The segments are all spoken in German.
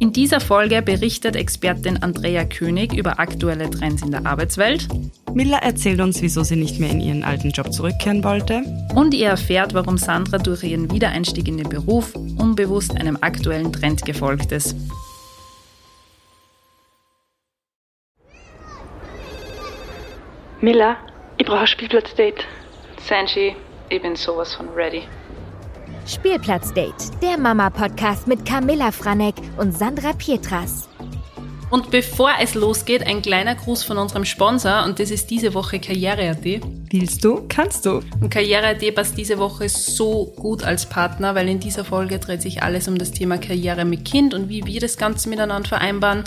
In dieser Folge berichtet Expertin Andrea König über aktuelle Trends in der Arbeitswelt. Miller erzählt uns, wieso sie nicht mehr in ihren alten Job zurückkehren wollte. Und ihr erfährt, warum Sandra durch ihren Wiedereinstieg in den Beruf unbewusst einem aktuellen Trend gefolgt ist. Miller, ich brauche ein Spielplatzdate. Sanji, ich bin sowas von ready. Spielplatzdate, der Mama-Podcast mit Camilla Franek und Sandra Pietras. Und bevor es losgeht, ein kleiner Gruß von unserem Sponsor und das ist diese Woche Karriere.at. Willst du, kannst du. Und Karriere.at passt diese Woche so gut als Partner, weil in dieser Folge dreht sich alles um das Thema Karriere mit Kind und wie wir das Ganze miteinander vereinbaren.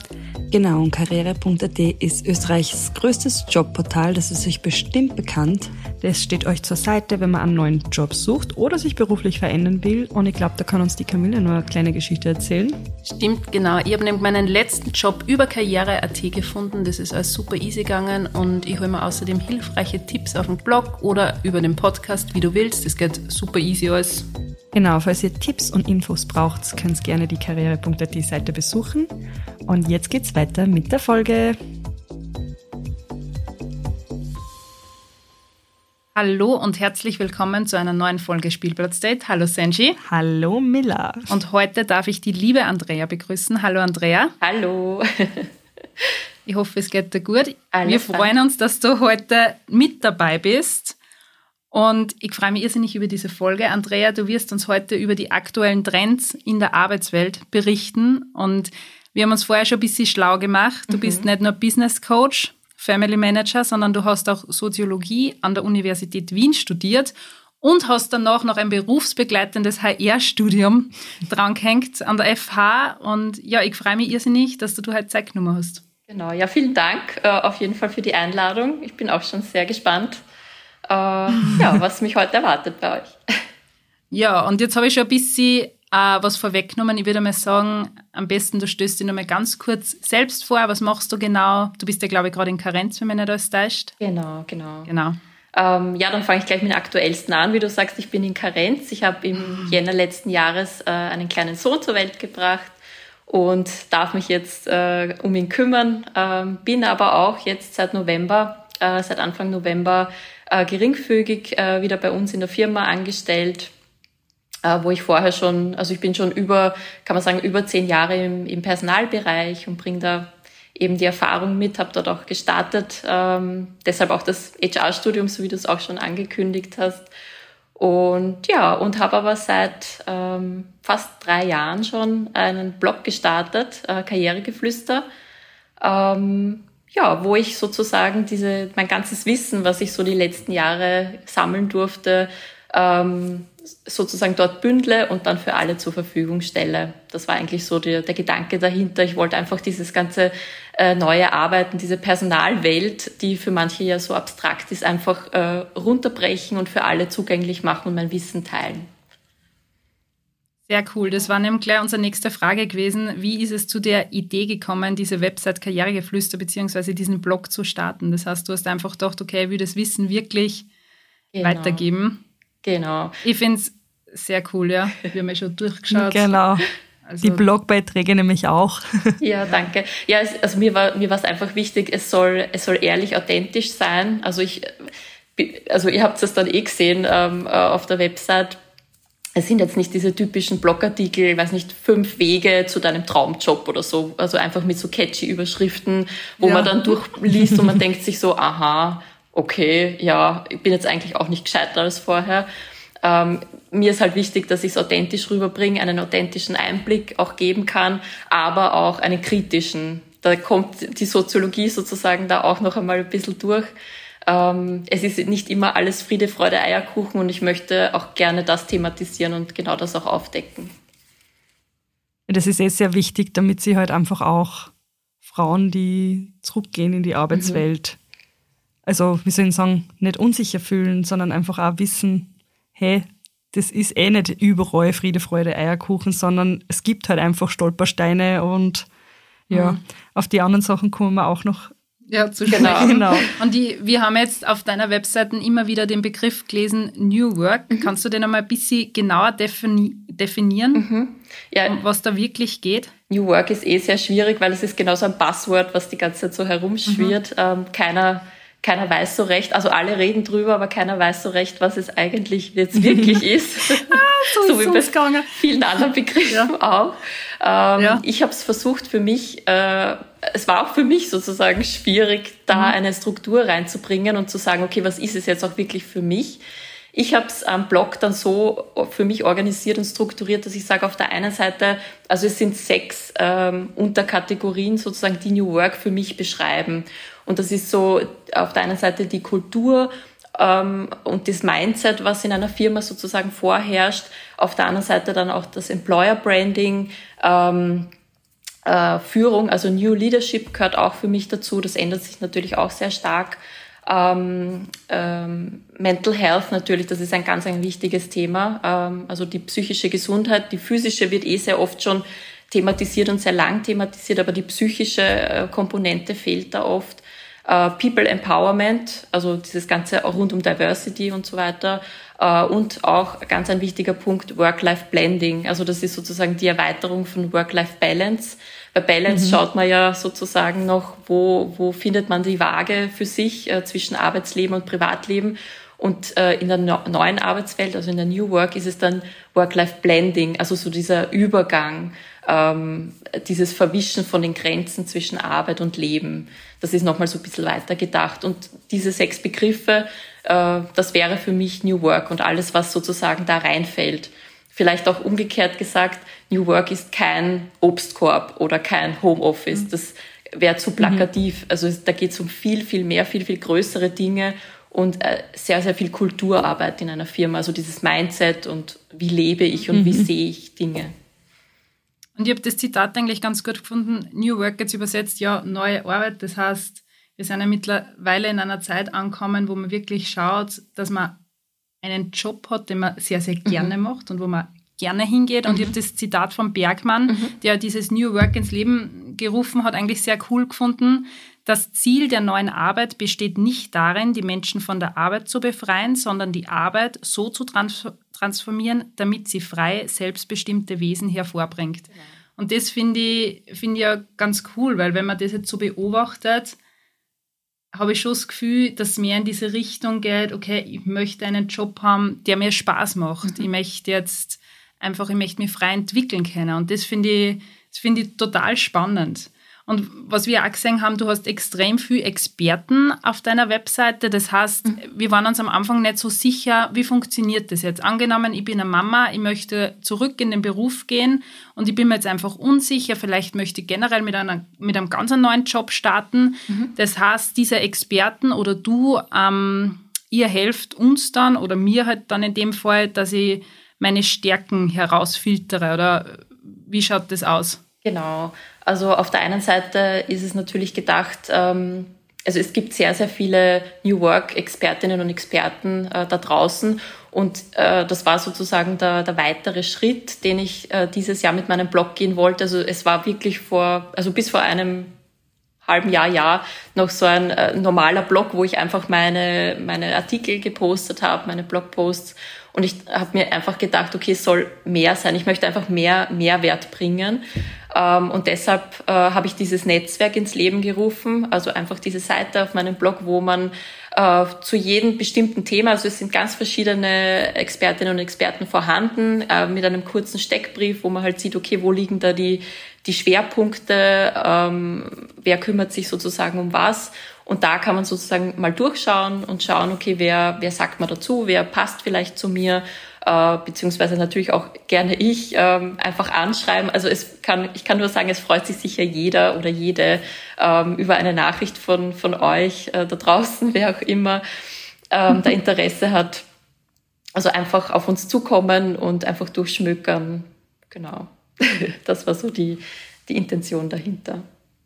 Genau, und Karriere.at ist Österreichs größtes Jobportal, das ist euch bestimmt bekannt. Das steht euch zur Seite, wenn man einen neuen Job sucht oder sich beruflich verändern will. Und ich glaube, da kann uns die Camilla nur eine kleine Geschichte erzählen. Stimmt, genau. Ich habe nämlich meinen letzten Job über Karriere.at gefunden. Das ist alles super easy gegangen und ich hole mir außerdem hilfreiche Tipps auf dem Blog oder über den Podcast, wie du willst. Das geht super easy alles. Genau, falls ihr Tipps und Infos braucht, könnt ihr gerne die karriere.at Seite besuchen. Und jetzt geht's weiter mit der Folge. Hallo und herzlich willkommen zu einer neuen Folge Spielplatzdate. Hallo Senji. Hallo Miller. Und heute darf ich die liebe Andrea begrüßen. Hallo Andrea. Hallo. Ich hoffe, es geht dir gut. Alles Wir freuen uns, dass du heute mit dabei bist. Und ich freue mich irrsinnig über diese Folge. Andrea, du wirst uns heute über die aktuellen Trends in der Arbeitswelt berichten. Und wir haben uns vorher schon ein bisschen schlau gemacht. Du bist nicht nur Business Coach, Family Manager, sondern du hast auch Soziologie an der Universität Wien studiert und hast danach noch ein berufsbegleitendes HR-Studium drangehängt an der FH. Und ja, ich freue mich irrsinnig, dass du heute Zeit genommen hast. Genau, ja, vielen Dank äh, auf jeden Fall für die Einladung. Ich bin auch schon sehr gespannt, äh, ja, was mich heute erwartet bei euch. Ja, und jetzt habe ich schon ein bisschen äh, was vorweggenommen. Ich würde mal sagen, am besten du stößt dich nochmal ganz kurz selbst vor. Was machst du genau? Du bist ja, glaube ich, gerade in Karenz, wenn man nicht alles täuscht. Genau, genau. Genau. Ähm, ja, dann fange ich gleich mit den aktuellsten an. Wie du sagst, ich bin in Karenz. Ich habe im Jänner letzten Jahres äh, einen kleinen Sohn zur Welt gebracht und darf mich jetzt äh, um ihn kümmern. Ähm, bin aber auch jetzt seit November, äh, seit Anfang November äh, geringfügig äh, wieder bei uns in der Firma angestellt, wo ich vorher schon, also ich bin schon über, kann man sagen, über zehn Jahre im, im Personalbereich und bringe da eben die Erfahrung mit, habe dort auch gestartet, ähm, deshalb auch das HR-Studium, so wie du es auch schon angekündigt hast. Und ja, und habe aber seit ähm, fast drei Jahren schon einen Blog gestartet, äh, Karrieregeflüster, ähm, ja, wo ich sozusagen diese mein ganzes Wissen, was ich so die letzten Jahre sammeln durfte, ähm, sozusagen dort bündle und dann für alle zur Verfügung stelle. Das war eigentlich so der, der Gedanke dahinter. Ich wollte einfach dieses ganze äh, neue Arbeiten, diese Personalwelt, die für manche ja so abstrakt ist, einfach äh, runterbrechen und für alle zugänglich machen und mein Wissen teilen. Sehr cool. Das war nämlich gleich unsere nächste Frage gewesen. Wie ist es zu der Idee gekommen, diese Website Karrieregeflüster beziehungsweise diesen Blog zu starten? Das heißt, du hast einfach gedacht, okay, ich will das Wissen wirklich Genau. weitergeben. Genau. Ich finde es sehr cool, ja. Wir haben ja schon durchgeschaut. Genau. Also, Die Blogbeiträge nämlich auch. Ja, danke. Ja, es, also mir war mir war es einfach wichtig, es soll es soll ehrlich, authentisch sein. Also ich also ihr habt es dann eh gesehen ähm, äh, auf der Website. Es sind jetzt nicht diese typischen Blogartikel, ich weiß nicht, fünf Wege zu deinem Traumjob oder so. Also einfach mit so catchy Überschriften, wo Ja. man dann durchliest und man denkt sich so, aha, okay, ja, ich bin jetzt eigentlich auch nicht gescheiter als vorher. Ähm, mir ist halt wichtig, dass ich es authentisch rüberbringe, einen authentischen Einblick auch geben kann, aber auch einen kritischen. Da kommt die Soziologie sozusagen da auch noch einmal ein bisschen durch. Ähm, es ist nicht immer alles Friede, Freude, Eierkuchen und ich möchte auch gerne das thematisieren und genau das auch aufdecken. Das ist eh sehr wichtig, damit sie halt einfach auch Frauen, die zurückgehen in die Arbeitswelt, also wie soll ich sagen, nicht unsicher fühlen, sondern einfach auch wissen, hey, das ist eh nicht überall Friede, Freude, Eierkuchen, sondern es gibt halt einfach Stolpersteine und ja, auf die anderen Sachen kommen wir auch noch. ja, zu Genau. Genau. Und die, wir haben jetzt auf deiner Webseite immer wieder den Begriff gelesen, New Work. Mhm. Kannst du den einmal ein bisschen genauer defini definieren, Ja, um was da wirklich geht? New Work ist eh sehr schwierig, weil es ist genauso ein Passwort, was die ganze Zeit so herumschwirrt. Mhm. Ähm, keiner, keiner weiß so recht, also alle reden drüber, aber keiner weiß so recht, was es eigentlich jetzt wirklich ist. ah, so, so wie bei vielen anderen Begriffen ja. auch. Ähm, ja. Ich habe es versucht für mich, äh, es war auch für mich sozusagen schwierig, da mhm. eine Struktur reinzubringen und zu sagen, okay, was ist es jetzt auch wirklich für mich? Ich habe es am Blog dann so für mich organisiert und strukturiert, dass ich sage, auf der einen Seite, also es sind sechs ähm, Unterkategorien sozusagen, die New Work für mich beschreiben. Und das ist so auf der einen Seite die Kultur ähm, und das Mindset, was in einer Firma sozusagen vorherrscht. Auf der anderen Seite dann auch das Employer Branding. Ähm, äh, Führung, also New Leadership gehört auch für mich dazu. Das ändert sich natürlich auch sehr stark. Ähm, ähm, Mental Health natürlich, das ist ein ganz ein wichtiges Thema. Ähm, also die psychische Gesundheit, die physische wird eh sehr oft schon thematisiert und sehr lang thematisiert, aber die psychische äh, Komponente fehlt da oft. Äh, People Empowerment, also dieses ganze rund um Diversity und so weiter. Äh, und auch ganz ein wichtiger Punkt Work-Life Blending. Also das ist sozusagen die Erweiterung von Work-Life Balance. Bei Balance mhm. schaut man ja sozusagen noch, wo, wo findet man die Waage für sich äh, zwischen Arbeitsleben und Privatleben. Und äh, in der no neuen Arbeitswelt, also in der New Work, ist es dann Work-Life-Blending, also so dieser Übergang, ähm, dieses Verwischen von den Grenzen zwischen Arbeit und Leben. Das ist nochmal so ein bisschen weiter gedacht. Und diese sechs Begriffe, äh, das wäre für mich New Work und alles, was sozusagen da reinfällt. Vielleicht auch umgekehrt gesagt, New Work ist kein Obstkorb oder kein Homeoffice. Mhm. Das wäre zu plakativ. Mhm. Also da geht es um viel, viel mehr, viel, viel größere Dinge und äh, sehr, sehr viel Kulturarbeit in einer Firma. Also dieses Mindset und wie lebe ich und mhm. wie sehe ich Dinge. Und ich habe das Zitat eigentlich ganz gut gefunden. New Work jetzt übersetzt, ja, neue Arbeit. Das heißt, wir sind ja mittlerweile in einer Zeit angekommen, wo man wirklich schaut, dass man einen Job hat, den man sehr, sehr gerne mhm. macht und wo man gerne hingeht. Und mhm. ich habe das Zitat von Bergmann, mhm. der dieses New Work ins Leben gerufen hat, eigentlich sehr cool gefunden. Das Ziel der neuen Arbeit besteht nicht darin, die Menschen von der Arbeit zu befreien, sondern die Arbeit so zu trans transformieren, damit sie frei, selbstbestimmte Wesen hervorbringt. Genau. Und das finde ich, find ich ja ganz cool, weil wenn man das jetzt so beobachtet, habe ich schon das Gefühl, dass mehr in diese Richtung geht, okay, ich möchte einen Job haben, der mir Spaß macht. Mhm. Ich möchte jetzt einfach, ich möchte mich frei entwickeln können. Und das finde ich, das finde ich total spannend. Und was wir auch gesehen haben, du hast extrem viele Experten auf deiner Webseite. Das heißt, mhm. wir waren uns am Anfang nicht so sicher, wie funktioniert das jetzt. Angenommen, ich bin eine Mama, ich möchte zurück in den Beruf gehen und ich bin mir jetzt einfach unsicher, vielleicht möchte ich generell mit, einer, mit einem ganz neuen Job starten. Mhm. Das heißt, diese Experten oder du, ähm, ihr helft uns dann oder mir halt dann in dem Fall, dass ich meine Stärken herausfiltere oder wie schaut das aus? Genau. Also auf der einen Seite ist es natürlich gedacht, ähm, also es gibt sehr, sehr viele New Work-Expertinnen und Experten äh, da draußen. Und äh, das war sozusagen der, der weitere Schritt, den ich äh, dieses Jahr mit meinem Blog gehen wollte. Also es war wirklich vor, also bis vor einem halben Jahr, Jahr noch so ein äh, normaler Blog, wo ich einfach meine, meine Artikel gepostet habe, meine Blogposts. Und ich habe mir einfach gedacht, okay, es soll mehr sein. Ich möchte einfach mehr Mehrwert bringen. Ähm, und deshalb äh, habe ich dieses Netzwerk ins Leben gerufen, also einfach diese Seite auf meinem Blog, wo man äh, zu jedem bestimmten Thema, also es sind ganz verschiedene Expertinnen und Experten vorhanden, äh, mit einem kurzen Steckbrief, wo man halt sieht, okay, wo liegen da die, die Schwerpunkte, ähm, wer kümmert sich sozusagen um was. Und da kann man sozusagen mal durchschauen und schauen, okay, wer, wer sagt man dazu, wer passt vielleicht zu mir äh, beziehungsweise natürlich auch gerne ich ähm, einfach anschreiben. Also es kann, ich kann nur sagen, es freut sich sicher jeder oder jede ähm, über eine Nachricht von, von euch äh, da draußen, wer auch immer ähm, da Interesse hat. Also einfach auf uns zukommen und einfach durchschmökern. Genau. das war so die, die Intention dahinter.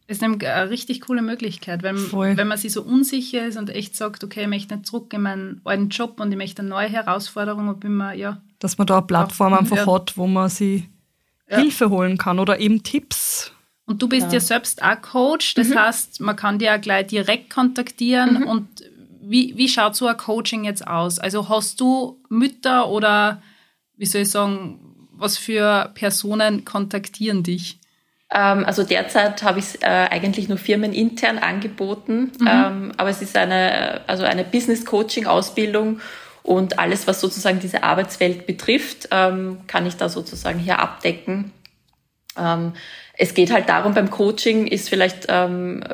Das ist eine richtig coole Möglichkeit, Voll. wenn man sich so unsicher ist und echt sagt, okay, ich möchte nicht zurück in meinen alten Job und ich möchte eine neue Herausforderung bin mir, ja. Dass man da eine Plattform auch, einfach ja. hat, wo man sich ja. Hilfe holen kann oder eben Tipps. Und du bist ja, ja selbst auch Coach, das mhm. heißt, man kann dir ja gleich direkt kontaktieren. Mhm. Und wie, wie schaut so ein Coaching jetzt aus? Also hast du Mütter oder, wie soll ich sagen, was für Personen kontaktieren dich? Ähm, also derzeit habe ich es äh, eigentlich nur firmenintern angeboten, mhm. ähm, aber es ist eine, also eine Business Coaching Ausbildung und alles, was sozusagen diese Arbeitswelt betrifft, ähm, kann ich da sozusagen hier abdecken. Es geht halt darum, beim Coaching ist vielleicht ähm,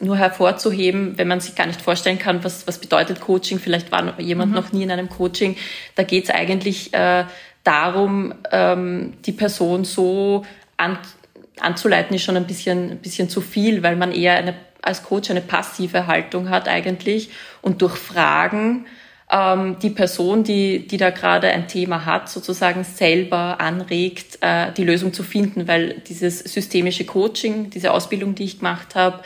nur hervorzuheben, wenn man sich gar nicht vorstellen kann, was, was bedeutet Coaching. Vielleicht war jemand mhm. noch nie in einem Coaching. Da geht es eigentlich äh, darum, die Person so an, anzuleiten, ist schon ein bisschen, ein bisschen zu viel, weil man eher eine, als Coach eine passive Haltung hat eigentlich und durch Fragen ähm, die Person, die, die da gerade ein Thema hat, sozusagen selber anregt, äh, die Lösung zu finden, weil dieses systemische Coaching, diese Ausbildung, die ich gemacht habe,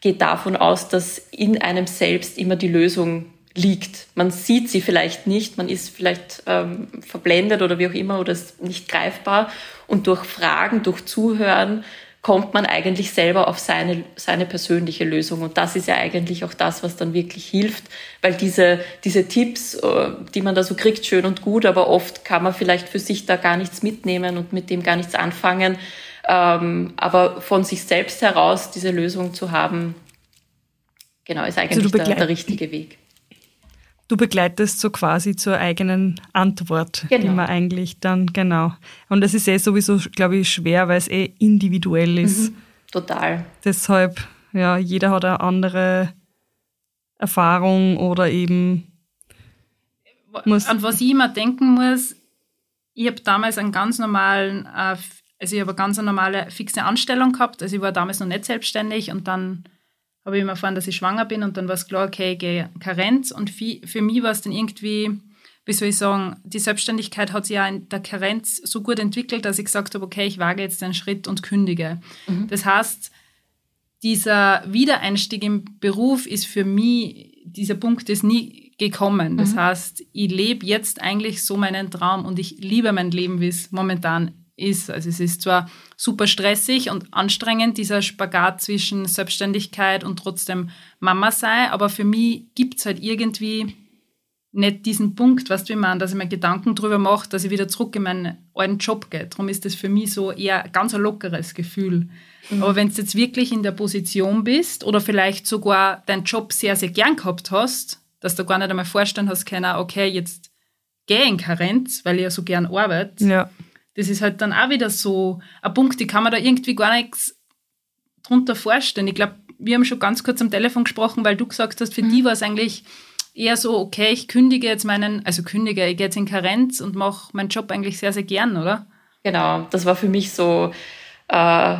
geht davon aus, dass in einem selbst immer die Lösung liegt. Man sieht sie vielleicht nicht, man ist vielleicht ähm, verblendet oder wie auch immer oder ist nicht greifbar. Und durch Fragen, durch Zuhören kommt man eigentlich selber auf seine, seine persönliche Lösung. Und das ist ja eigentlich auch das, was dann wirklich hilft, weil diese, diese Tipps, äh, die man da so kriegt, schön und gut, aber oft kann man vielleicht für sich da gar nichts mitnehmen und mit dem gar nichts anfangen. Ähm, aber von sich selbst heraus diese Lösung zu haben, genau, ist eigentlich also der, der richtige Weg. Du begleitest so quasi zur eigenen Antwort, genau. die man eigentlich dann, genau. Und das ist eh sowieso, glaube ich, schwer, weil es eh individuell ist. Mhm, total. Deshalb, ja, jeder hat eine andere Erfahrung oder eben. Muss An was ich immer denken muss, ich habe damals einen ganz normalen, äh, also ich habe eine ganz normale fixe Anstellung gehabt. Also ich war damals noch nicht selbstständig und dann habe ich immer erfahren, dass ich schwanger bin und dann war es klar, okay, ich gehe Karenz und für mich war es dann irgendwie, wie soll ich sagen, die Selbstständigkeit hat sich ja in der Karenz so gut entwickelt, dass ich gesagt habe, okay, ich wage jetzt den Schritt und kündige. Mhm. Das heißt, dieser Wiedereinstieg im Beruf ist für mich, dieser Punkt ist nie gekommen. Das mhm. heißt, ich lebe jetzt eigentlich so meinen Traum und ich liebe mein Leben, wie es momentan ist. Also es ist zwar super stressig und anstrengend, dieser Spagat zwischen Selbstständigkeit und trotzdem Mama sei, aber für mich gibt es halt irgendwie nicht diesen Punkt, was du ich meine, dass ich mir Gedanken darüber mache, dass ich wieder zurück in meinen alten Job gehe. Darum ist das für mich so eher ganz ein lockeres Gefühl. Mhm. Aber wenn du jetzt wirklich in der Position bist oder vielleicht sogar deinen Job sehr, sehr gern gehabt hast, dass du gar nicht einmal vorstellen hast können, okay, jetzt gehe in Karenz, weil ich ja so gern arbeite, ja. Das ist halt dann auch wieder so ein Punkt, die kann man da irgendwie gar nichts drunter vorstellen. Ich glaube, wir haben schon ganz kurz am Telefon gesprochen, weil du gesagt hast, für mhm. die war es eigentlich eher so, okay, ich kündige jetzt meinen, also kündige, ich gehe jetzt in Karenz und mache meinen Job eigentlich sehr, sehr gern, oder? Genau, das war für mich so äh,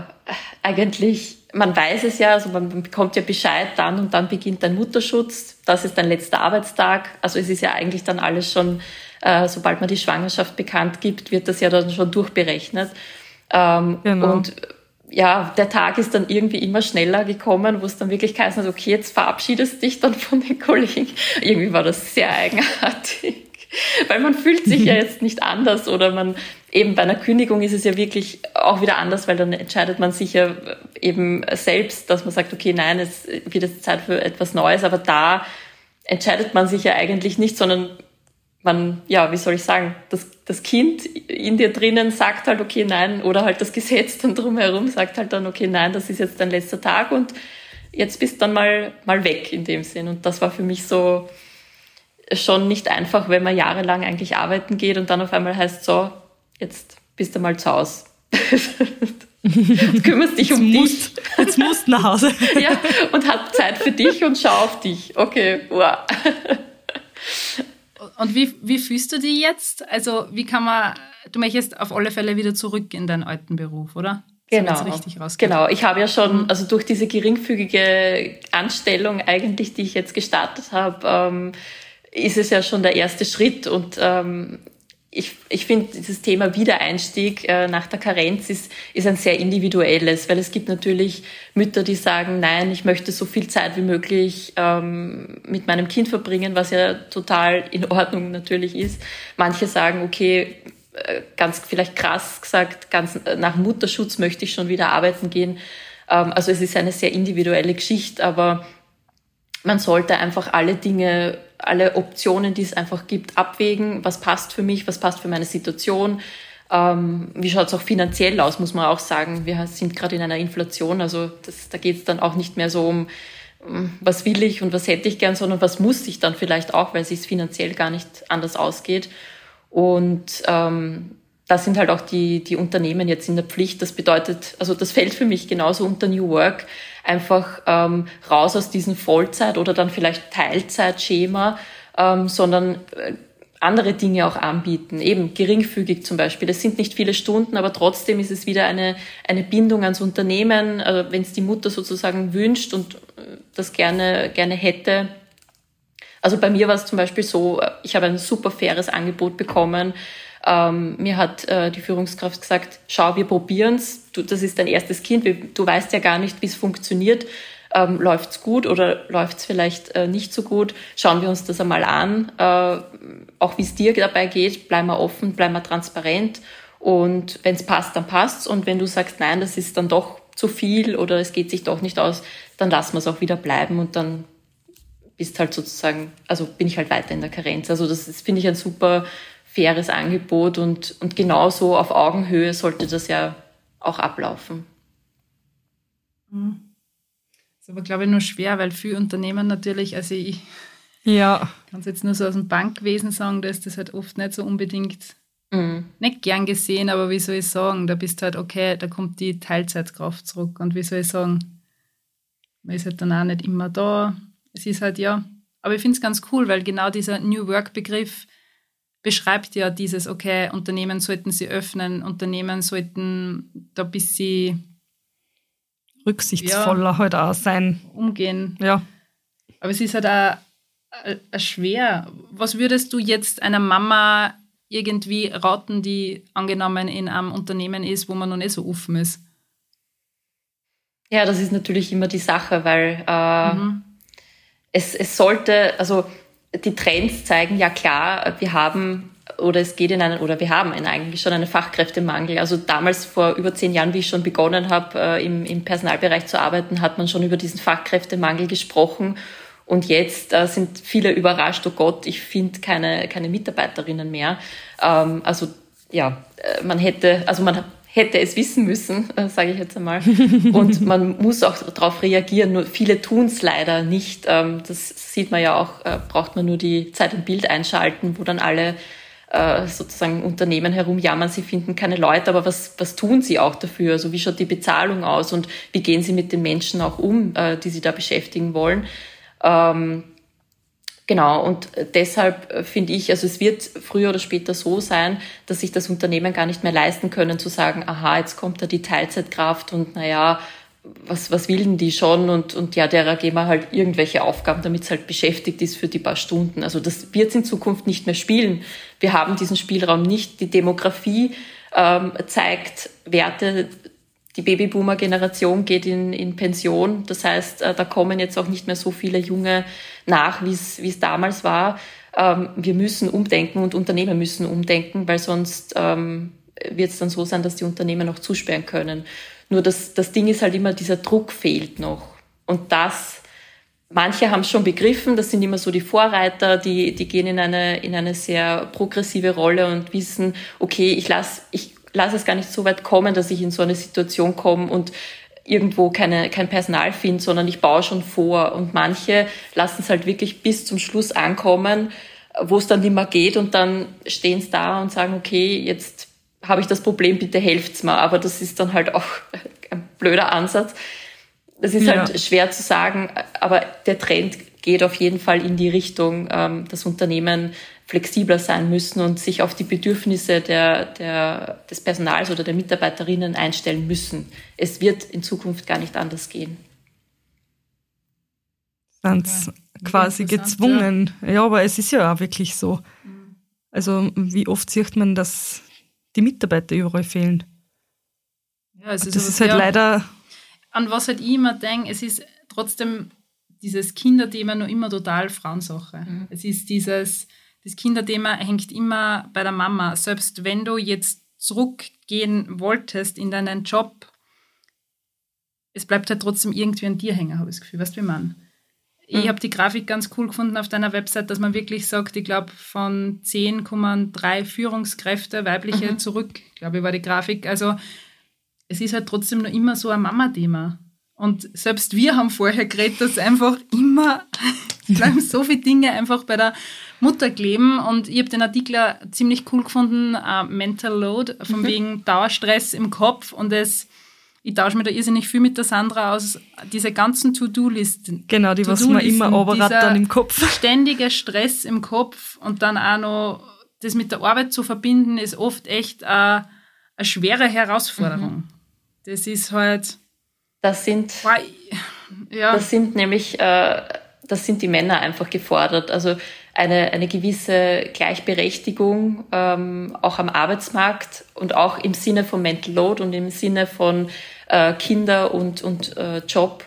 eigentlich, man weiß es ja, also man bekommt ja Bescheid dann und dann beginnt dein Mutterschutz, das ist dein letzter Arbeitstag. Also es ist ja eigentlich dann alles schon äh, sobald man die Schwangerschaft bekannt gibt, wird das ja dann schon durchberechnet. Ähm, genau. Und ja, der Tag ist dann irgendwie immer schneller gekommen, wo es dann wirklich geheißen hat, okay, jetzt verabschiedest dich dann von den Kollegen. Irgendwie war das sehr eigenartig. Weil man fühlt sich ja jetzt nicht anders oder man, eben bei einer Kündigung ist es ja wirklich auch wieder anders, weil dann entscheidet man sich ja eben selbst, dass man sagt, okay, nein, es wird jetzt Zeit für etwas Neues, aber da entscheidet man sich ja eigentlich nicht, sondern man, ja, wie soll ich sagen, das, das Kind in dir drinnen sagt halt, okay, nein, oder halt das Gesetz dann drumherum sagt halt dann, okay, nein, das ist jetzt dein letzter Tag und jetzt bist dann mal, mal weg in dem Sinn. Und das war für mich so schon nicht einfach, wenn man jahrelang eigentlich arbeiten geht und dann auf einmal heißt, so, jetzt bist du mal zu Hause. Du kümmerst dich jetzt um musst, dich. Jetzt musst du nach Hause. Ja, und hat Zeit für dich und schau auf dich. Okay, wow. Und wie, wie fühlst du dich jetzt? Also, wie kann man, du möchtest auf alle Fälle wieder zurück in deinen alten Beruf, oder? Genau. richtig genau. Ich habe ja schon, mhm. also durch diese geringfügige Anstellung eigentlich, die ich jetzt gestartet habe, ähm, ist es ja schon der erste Schritt und ähm, ich, ich finde, dieses Thema Wiedereinstieg äh, nach der Karenz ist, ist ein sehr individuelles, weil es gibt natürlich Mütter, die sagen, nein, ich möchte so viel Zeit wie möglich ähm, mit meinem Kind verbringen, was ja total in Ordnung natürlich ist. Manche sagen, okay, äh, ganz vielleicht krass gesagt, ganz nach Mutterschutz möchte ich schon wieder arbeiten gehen. Ähm, also es ist eine sehr individuelle Geschichte, aber man sollte einfach alle Dinge alle Optionen, die es einfach gibt, abwägen. Was passt für mich? Was passt für meine Situation? Ähm, wie schaut es auch finanziell aus, muss man auch sagen. Wir sind gerade in einer Inflation, also das, da geht es dann auch nicht mehr so um, was will ich und was hätte ich gern, sondern was muss ich dann vielleicht auch, weil es sich finanziell gar nicht anders ausgeht. Und ähm, da sind halt auch die, die Unternehmen jetzt in der Pflicht. Das bedeutet, also das fällt für mich genauso unter New Work, einfach ähm, raus aus diesem Vollzeit- oder dann vielleicht Teilzeitschema, ähm, sondern äh, andere Dinge auch anbieten, eben geringfügig zum Beispiel. Das sind nicht viele Stunden, aber trotzdem ist es wieder eine, eine Bindung ans Unternehmen, also wenn es die Mutter sozusagen wünscht und äh, das gerne, gerne hätte. Also bei mir war es zum Beispiel so, äh, ich habe ein super faires Angebot bekommen, ähm, mir hat äh, die Führungskraft gesagt, schau, wir probieren's. Du, das ist dein erstes Kind. Du weißt ja gar nicht, wie es funktioniert. Ähm, läuft's gut oder läuft's vielleicht äh, nicht so gut? Schauen wir uns das einmal an. Äh, auch wie es dir dabei geht, bleib mal offen, bleib mal transparent. Und wenn es passt, dann passt's. Und wenn du sagst, nein, das ist dann doch zu viel oder es geht sich doch nicht aus, dann lassen wir es auch wieder bleiben und dann bist halt sozusagen, also bin ich halt weiter in der Karenz. Also das finde ich ein super faires Angebot und, und genauso auf Augenhöhe sollte das ja auch ablaufen. Das ist aber, glaube ich, nur schwer, weil viele Unternehmen natürlich, also ich ja. kann es jetzt nur so aus dem Bankwesen sagen, da ist das halt oft nicht so unbedingt mhm. nicht gern gesehen, aber wie soll ich sagen, da bist du halt, okay, da kommt die Teilzeitkraft zurück und wie soll ich sagen, man ist halt dann auch nicht immer da. Es ist halt ja, aber ich finde es ganz cool, weil genau dieser New Work-Begriff, beschreibt ja dieses, okay, Unternehmen sollten sie öffnen, Unternehmen sollten da ein bisschen rücksichtsvoller ja, halt auch sein. Umgehen. Ja. Aber es ist halt auch, auch schwer. Was würdest du jetzt einer Mama irgendwie raten, die angenommen in einem Unternehmen ist, wo man noch nicht so offen ist? Ja, das ist natürlich immer die Sache, weil äh, mhm. es, es sollte, also die Trends zeigen ja klar, wir haben oder es geht in einen, oder wir haben einen, eigentlich schon einen Fachkräftemangel. Also damals vor über zehn Jahren, wie ich schon begonnen habe, äh, im, im Personalbereich zu arbeiten, hat man schon über diesen Fachkräftemangel gesprochen. Und jetzt äh, sind viele überrascht, oh Gott, ich finde keine, keine Mitarbeiterinnen mehr. Ähm, also ja, äh, man hätte, also man hätte es wissen müssen, äh, sage ich jetzt einmal. Und man muss auch darauf reagieren. Nur viele tun es leider nicht. Ähm, das sieht man ja auch, äh, braucht man nur die Zeit im Bild einschalten, wo dann alle äh, sozusagen Unternehmen herumjammern, sie finden keine Leute, aber was, was tun sie auch dafür? Also wie schaut die Bezahlung aus und wie gehen sie mit den Menschen auch um, äh, die sie da beschäftigen wollen? Ähm, Genau, und deshalb äh, finde ich, also es wird früher oder später so sein, dass sich das Unternehmen gar nicht mehr leisten können, zu sagen, aha, jetzt kommt da die Teilzeitkraft und naja, was, was will denn die schon? Und, und ja, derer geben wir halt irgendwelche Aufgaben, damit es halt beschäftigt ist für die paar Stunden. Also das wird es in Zukunft nicht mehr spielen. Wir haben diesen Spielraum nicht. Die Demografie ähm, zeigt Werte, die Babyboomer-Generation geht in, in Pension. Das heißt, äh, da kommen jetzt auch nicht mehr so viele Junge nach, wie es damals war. Ähm, wir müssen umdenken und Unternehmen müssen umdenken, weil sonst ähm, wird es dann so sein, dass die Unternehmen auch zusperren können. Nur das, das Ding ist halt immer, dieser Druck fehlt noch. Und das, manche haben es schon begriffen, das sind immer so die Vorreiter, die, die gehen in eine, in eine sehr progressive Rolle und wissen, okay, ich lasse ich lass es gar nicht so weit kommen, dass ich in so eine Situation komme und irgendwo keine, kein Personal finde, sondern ich baue schon vor. Und manche lassen es halt wirklich bis zum Schluss ankommen, wo es dann nicht mehr geht und dann stehen sie da und sagen, okay, jetzt habe ich das Problem, bitte helft's mir. Aber das ist dann halt auch ein blöder Ansatz. Das ist ja. halt schwer zu sagen, aber der Trend geht auf jeden Fall in die Richtung, ähm, dass Unternehmen flexibler sein müssen und sich auf die Bedürfnisse der, der, des Personals oder der Mitarbeiterinnen einstellen müssen. Es wird in Zukunft gar nicht anders gehen. Ganz ja, quasi gezwungen. Ja. ja. aber es ist ja auch wirklich so. Also wie oft sieht man, dass die Mitarbeiter überall fehlen? Ja, es ist das ist halt ja, leider. An was halt ich immer denke, es ist trotzdem dieses Kinderthema noch immer total Frauensache. Mhm. Es ist dieses, das Kinderthema hängt immer bei der Mama. Selbst wenn du jetzt zurückgehen wolltest in deinen Job, es bleibt halt trotzdem irgendwie an dir hängen, habe ich das Gefühl. Weißt du, wie man? Ich mhm. habe die Grafik ganz cool gefunden auf deiner Website, dass man wirklich sagt, ich glaube, von 10 kommen drei Führungskräfte, weibliche mhm. zurück, glaube ich, war die Grafik. Also es ist halt trotzdem noch immer so ein Mama-Thema. Und selbst wir haben vorher geredet, dass einfach immer bleiben so viele Dinge einfach bei der Mutter kleben. Und ich habe den Artikel ziemlich cool gefunden, uh, Mental Load, von mhm. wegen Dauerstress im Kopf. Und es ich tausche mich da irrsinnig viel mit der Sandra aus, diese ganzen To-Do-Listen. Genau, die, was man immer aber dann im Kopf. Ständiger Stress im Kopf und dann auch noch das mit der Arbeit zu verbinden, ist oft echt eine, eine schwere Herausforderung. Mhm. Das ist halt. Das sind, ja. das sind nämlich, äh, das sind die Männer einfach gefordert. Also eine, eine gewisse Gleichberechtigung ähm, auch am Arbeitsmarkt und auch im Sinne von Mental Load und im Sinne von äh, Kinder und, und äh, Job.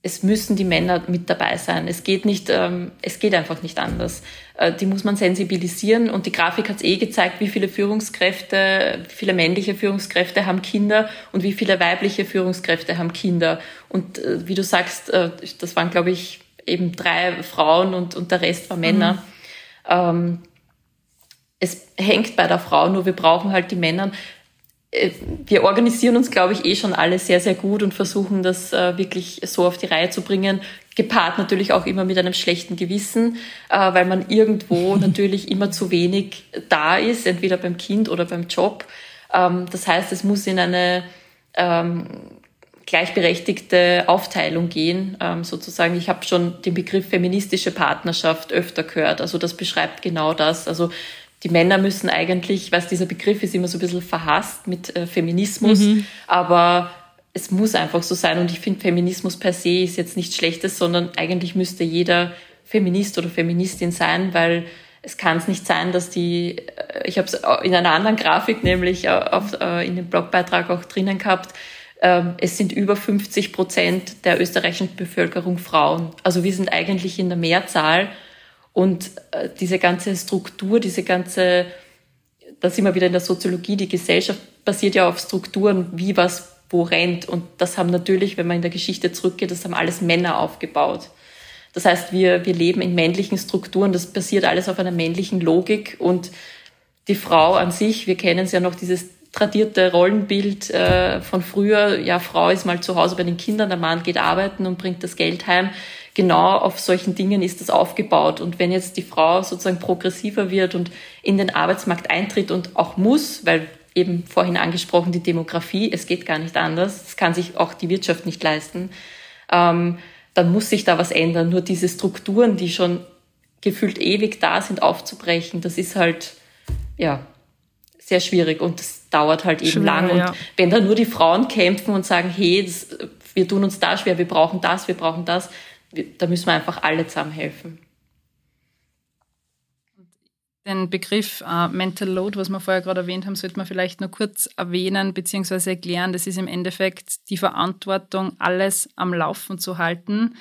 Es müssen die Männer mit dabei sein. Es geht nicht, ähm, es geht einfach nicht anders. Äh, die muss man sensibilisieren und die Grafik hat es eh gezeigt, wie viele Führungskräfte, wie viele männliche Führungskräfte haben Kinder und wie viele weibliche Führungskräfte haben Kinder. Und äh, wie du sagst, äh, das waren, glaube ich, eben drei Frauen und, und der Rest war Männer. Mhm. Ähm, es hängt bei der Frau, nur wir brauchen halt die Männer. Äh, wir organisieren uns, glaube ich, eh schon alle sehr, sehr gut und versuchen das äh, wirklich so auf die Reihe zu bringen. Gepaart natürlich auch immer mit einem schlechten Gewissen, äh, weil man irgendwo natürlich immer zu wenig da ist, entweder beim Kind oder beim Job. Ähm, das heißt, es muss in eine ähm, gleichberechtigte Aufteilung gehen, ähm, sozusagen. Ich habe schon den Begriff feministische Partnerschaft öfter gehört. Also das beschreibt genau das. Also die Männer müssen eigentlich, was dieser Begriff ist immer so ein bisschen verhasst mit äh, Feminismus, mhm. aber es muss einfach so sein. Und ich finde, Feminismus per se ist jetzt nichts Schlechtes, sondern eigentlich müsste jeder Feminist oder Feministin sein, weil es kann es nicht sein, dass die, äh, ich habe es in einer anderen Grafik, nämlich äh, auf, äh, in dem Blogbeitrag auch drinnen gehabt, es sind über 50 Prozent der österreichischen Bevölkerung Frauen. Also wir sind eigentlich in der Mehrzahl und äh, diese ganze Struktur, diese ganze, da sind wir wieder in der Soziologie, die Gesellschaft basiert ja auf Strukturen, wie was wo rennt. Und das haben natürlich, wenn man in der Geschichte zurückgeht, das haben alles Männer aufgebaut. Das heißt, wir, wir leben in männlichen Strukturen, das basiert alles auf einer männlichen Logik und die Frau an sich, wir kennen es ja noch, dieses tradierte Rollenbild äh, von früher, ja, Frau ist mal zu Hause bei den Kindern, der Mann geht arbeiten und bringt das Geld heim. Genau auf solchen Dingen ist das aufgebaut. Und wenn jetzt die Frau sozusagen progressiver wird und in den Arbeitsmarkt eintritt und auch muss, weil eben vorhin angesprochen die Demografie, es geht gar nicht anders, das kann sich auch die Wirtschaft nicht leisten, ähm, dann muss sich da was ändern. Nur diese Strukturen, die schon gefühlt ewig da sind, aufzubrechen, das ist halt, ja, sehr schwierig und das dauert halt eben schwer, lang. Und ja. wenn da nur die Frauen kämpfen und sagen, hey, das, wir tun uns da schwer, wir brauchen das, wir brauchen das, da müssen wir einfach alle zusammen helfen. Den Begriff äh, Mental Load, was wir vorher gerade erwähnt haben, sollte man vielleicht nur kurz erwähnen bzw. erklären. Das ist im Endeffekt die Verantwortung, alles am Laufen zu halten.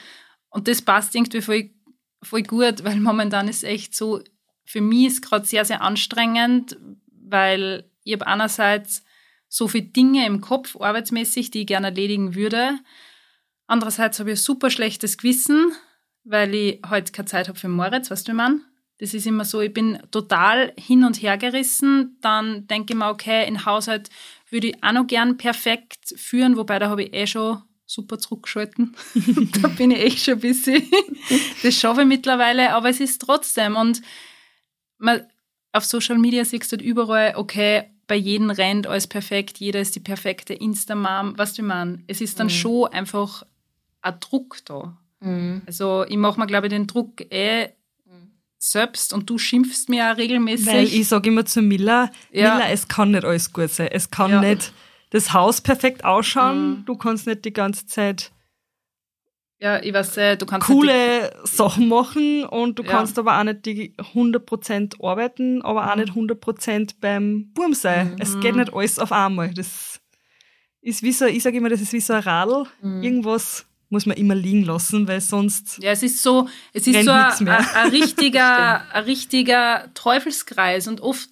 Und das passt irgendwie voll, voll gut, weil momentan ist echt so, für mich ist gerade sehr, sehr anstrengend, weil ich habe einerseits so viele Dinge im Kopf, arbeitsmäßig, die ich gerne erledigen würde. Andererseits habe ich ein super schlechtes Gewissen, weil ich heute keine Zeit habe für Moritz, weißt du, wie man? Das ist immer so, ich bin total hin und her gerissen. Dann denke ich mir, okay, in Haushalt würde ich auch noch gern perfekt führen, wobei da habe ich eh schon super zurückgeschalten. da bin ich echt schon ein bisschen. das schaffe ich mittlerweile, aber es ist trotzdem. Und man, auf Social Media siehst du halt überall, okay, bei jedem rennt alles perfekt, jeder ist die perfekte Insta-Mom. Was du meinst? Es ist dann mhm. schon einfach ein Druck da. Mhm. Also ich mache mir, glaube ich, den Druck eh selbst und du schimpfst mir auch regelmäßig. Weil ich sage immer zu Miller, ja. Miller, es kann nicht alles gut sein. Es kann ja. nicht das Haus perfekt ausschauen. Mhm. Du kannst nicht die ganze Zeit ja, ich weiß, äh, du kannst coole Sachen machen und du ja. kannst aber auch nicht die 100% arbeiten, aber auch nicht 100% beim Burm sein. Mhm. Es geht nicht alles auf einmal. Das ist wie so, ich sage immer, das ist wie so ein Radl. Mhm. Irgendwas muss man immer liegen lassen, weil sonst. Ja, es ist so, es ist so ein, ein, richtiger, ein richtiger Teufelskreis und oft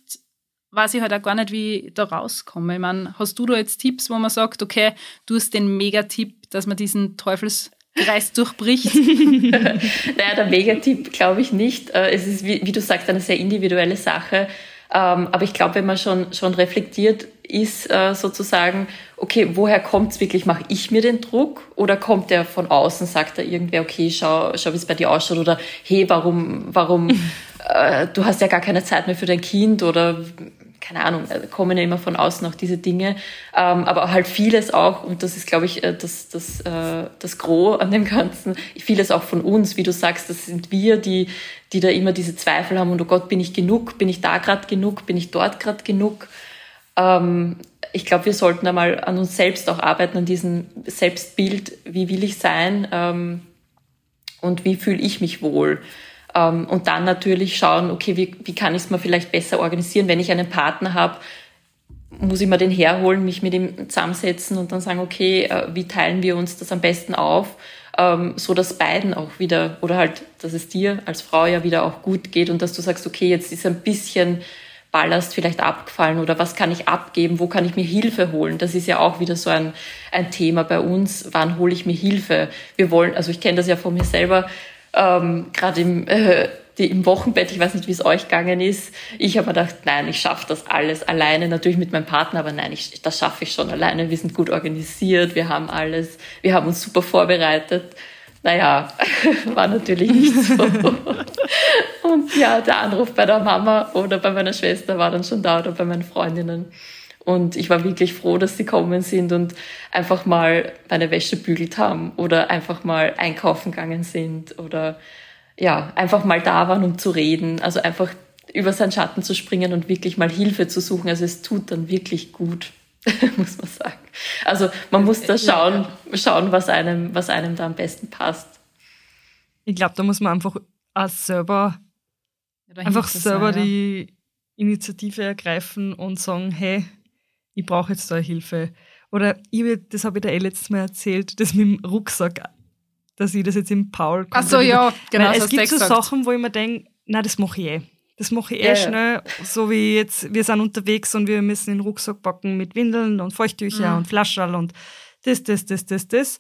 weiß ich halt auch gar nicht, wie ich da rauskomme. Ich meine, hast du da jetzt Tipps, wo man sagt, okay, du hast den Megatipp, dass man diesen Teufels Kreis durchbricht? naja, der Megatipp glaube ich nicht. Äh, es ist, wie, wie, du sagst, eine sehr individuelle Sache. Ähm, aber ich glaube, wenn man schon, schon reflektiert ist, äh, sozusagen, okay, woher kommt's wirklich? Mache ich mir den Druck oder kommt der von außen? Sagt da irgendwer, okay, schau, schau wie es bei dir ausschaut oder hey, warum, warum, äh, du hast ja gar keine Zeit mehr für dein Kind oder keine Ahnung, äh, kommen ja immer von außen auch diese Dinge, ähm, aber halt vieles auch, und das ist, glaube ich, äh, das, das, äh, das Gros an dem Ganzen, vieles auch von uns, wie du sagst, das sind wir, die, die da immer diese Zweifel haben und oh Gott, bin ich genug, bin ich da gerade genug, bin ich dort gerade genug. Ähm, ich glaube, wir sollten einmal an uns selbst auch arbeiten, an diesem Selbstbild, wie will ich sein? Ähm, und wie fühle ich mich wohl. Ähm, und dann natürlich schauen, okay, wie, wie kann ich es mir vielleicht besser organisieren, wenn ich einen Partner habe, muss ich mir den herholen, mich mit ihm zusammensetzen und dann sagen, okay, äh, wie teilen wir uns das am besten auf, ähm, so dass beiden auch wieder, oder halt, dass es dir als Frau ja wieder auch gut geht und dass du sagst, okay, jetzt ist ein bisschen Ballast vielleicht abgefallen oder was kann ich abgeben, wo kann ich mir Hilfe holen? Das ist ja auch wieder so ein, ein Thema bei uns. Wann hole ich mir Hilfe? Wir wollen, also ich kenne das ja von mir selber, ähm, gerade im, äh, im Wochenbett, ich weiß nicht, wie es euch gegangen ist. Ich habe mir gedacht, nein, ich schaffe das alles alleine, natürlich mit meinem Partner, aber nein, ich, das schaffe ich schon alleine. Wir sind gut organisiert, wir haben alles, wir haben uns super vorbereitet. Naja, war natürlich nicht so. Und ja, der Anruf bei der Mama oder bei meiner Schwester war dann schon da oder bei meinen Freundinnen. Und ich war wirklich froh, dass sie kommen sind und einfach mal meine Wäsche bügelt haben oder einfach mal einkaufen gegangen sind oder ja, einfach mal da waren, um zu reden. Also einfach über seinen Schatten zu springen und wirklich mal Hilfe zu suchen. Also es tut dann wirklich gut, muss man sagen. Also man muss da schauen, schauen, was einem, was einem da am besten passt. Ich glaube, da muss man einfach auch selber, ja, einfach selber sein, ja. die Initiative ergreifen und sagen, hey, ich brauche jetzt da Hilfe. Oder ich, das habe ich dir eh letztes Mal erzählt, das mit dem Rucksack, dass ich das jetzt im Paul Ach so, ja, genau. Weil es gibt so Sachen, wo ich mir denke, na, das mache ich eh. Das mache ich eh ja, schnell, so wie jetzt, wir sind unterwegs und wir müssen den Rucksack packen mit Windeln und Feuchttücher mhm. und Flaschall und das, das, das, das, das.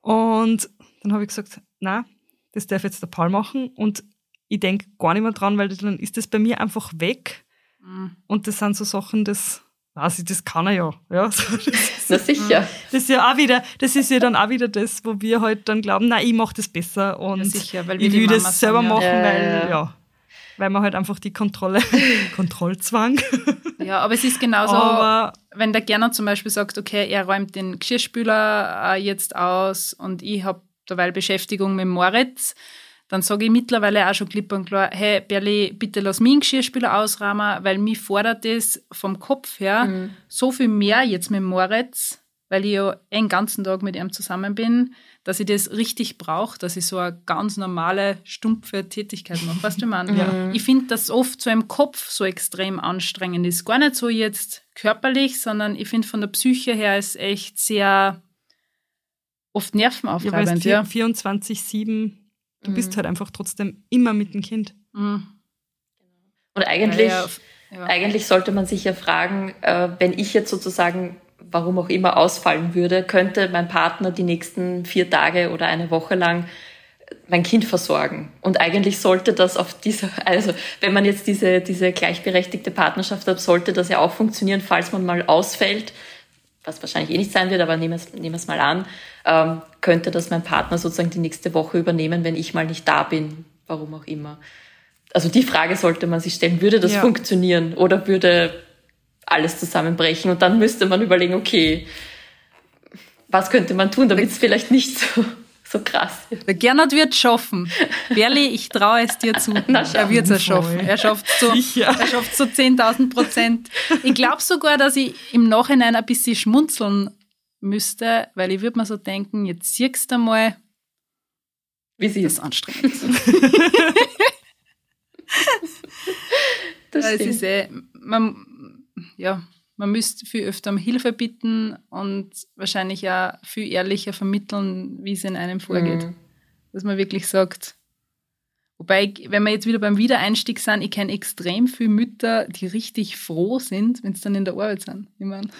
Und dann habe ich gesagt, na, das darf jetzt der Paul machen und ich denke gar nicht mehr dran, weil dann ist das bei mir einfach weg. Mhm. Und das sind so Sachen, das weiß ich, das kann er ja. ja Na sicher. Das ist ja auch wieder, das ist ja dann auch wieder das, wo wir halt dann glauben, nein, ich mache das besser und ja, sicher, ich will das selber sind, machen, ja. weil, ja, weil man halt einfach die Kontrolle, Kontrollzwang. Ja, aber es ist genauso, aber, wenn der Gerner zum Beispiel sagt, okay, er räumt den Geschirrspüler äh, jetzt aus und ich habe derweil Beschäftigung mit Moritz, dann sage ich mittlerweile auch schon klipp und klar, hey Berli, bitte lass mich einen Geschirrspüler ausrahmen, weil mich fordert das vom Kopf her mhm. so viel mehr jetzt mit Moritz, weil ich ja den ganzen Tag mit ihm zusammen bin, dass ich das richtig brauche, dass ich so eine ganz normale, stumpfe Tätigkeit mache. Weißt du, man? Ja. Ich finde, dass oft so im Kopf so extrem anstrengend ist. Gar nicht so jetzt körperlich, sondern ich finde von der Psyche her ist echt sehr oft nervenaufreibend. Ja, 24-7 Du mhm. bist halt einfach trotzdem immer mit dem Kind. Mhm. Und eigentlich, ja, ja. eigentlich sollte man sich ja fragen, äh, wenn ich jetzt sozusagen, warum auch immer, ausfallen würde, könnte mein Partner die nächsten vier Tage oder eine Woche lang mein Kind versorgen. Und eigentlich sollte das auf dieser, also wenn man jetzt diese, diese gleichberechtigte Partnerschaft hat, sollte das ja auch funktionieren, falls man mal ausfällt, was wahrscheinlich eh nicht sein wird, aber nehmen wir es, nehmen es mal an, ähm, könnte das mein Partner sozusagen die nächste Woche übernehmen, wenn ich mal nicht da bin, warum auch immer. Also die Frage sollte man sich stellen, würde das ja. funktionieren oder würde alles zusammenbrechen? Und dann müsste man überlegen, okay, was könnte man tun, damit es vielleicht nicht so so krass. Der Gernot wird schaffen. Berli, ich traue es dir zu. Na, er wird es schaffen. Er schafft so, er schafft so 10.000 Prozent. Ich glaube sogar, dass ich im Nachhinein ein bisschen schmunzeln müsste, weil ich würde mir so denken, jetzt siehst du mal, wie sie es anstrengend das, das ist eh, man, ja, man müsste viel öfter um Hilfe bitten und wahrscheinlich auch viel ehrlicher vermitteln, wie es in einem vorgeht. Mhm. Dass man wirklich sagt, wobei, wenn wir jetzt wieder beim Wiedereinstieg sind, ich kenne extrem viele Mütter, die richtig froh sind, wenn sie dann in der Arbeit sind. Ich, mein.